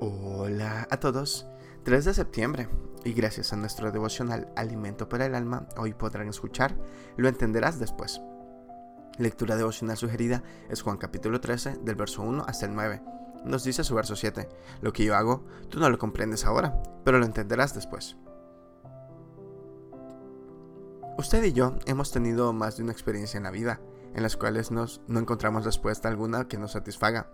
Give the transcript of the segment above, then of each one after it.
Hola a todos. 3 de septiembre y gracias a nuestro devocional Alimento para el Alma, hoy podrán escuchar Lo entenderás después. Lectura devocional sugerida es Juan capítulo 13 del verso 1 hasta el 9. Nos dice su verso 7, lo que yo hago, tú no lo comprendes ahora, pero lo entenderás después. Usted y yo hemos tenido más de una experiencia en la vida, en las cuales nos, no encontramos respuesta alguna que nos satisfaga.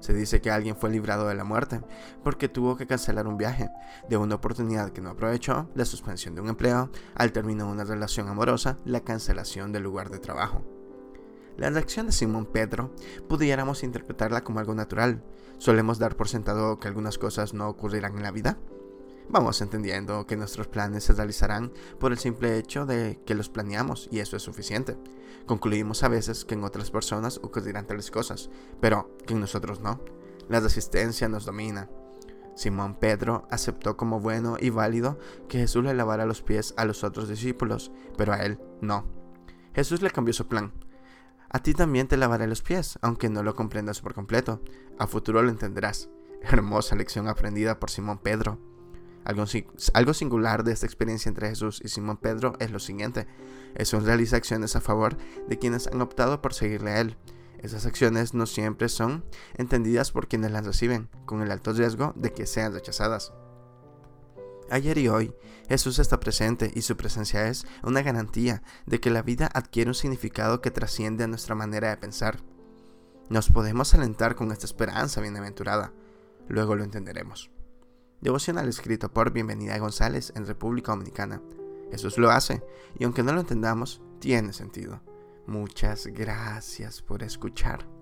Se dice que alguien fue librado de la muerte porque tuvo que cancelar un viaje, de una oportunidad que no aprovechó, la suspensión de un empleo, al término de una relación amorosa, la cancelación del lugar de trabajo. La reacción de Simón Pedro pudiéramos interpretarla como algo natural. Solemos dar por sentado que algunas cosas no ocurrirán en la vida vamos entendiendo que nuestros planes se realizarán por el simple hecho de que los planeamos y eso es suficiente. Concluimos a veces que en otras personas ocurrirán tales cosas, pero que en nosotros no. La resistencia nos domina. Simón Pedro aceptó como bueno y válido que Jesús le lavara los pies a los otros discípulos, pero a él no. Jesús le cambió su plan. A ti también te lavaré los pies, aunque no lo comprendas por completo. A futuro lo entenderás. Hermosa lección aprendida por Simón Pedro. Algo, singular de esta experiencia entre Jesús y Simón Pedro es lo siguiente. Jesús realiza acciones a favor de quienes han optado por seguirle a Él. Esas acciones no siempre son entendidas por quienes las reciben, con el alto riesgo de que sean rechazadas. Ayer y hoy, Jesús está presente y su presencia es una garantía de que la vida adquiere un significado que trasciende a nuestra manera de pensar. Nos podemos alentar con esta esperanza bienaventurada. Luego lo entenderemos. Devocional escrito por Bienvenida González en República Dominicana. Jesús lo hace y aunque no lo entendamos, tiene sentido. Muchas gracias por escuchar.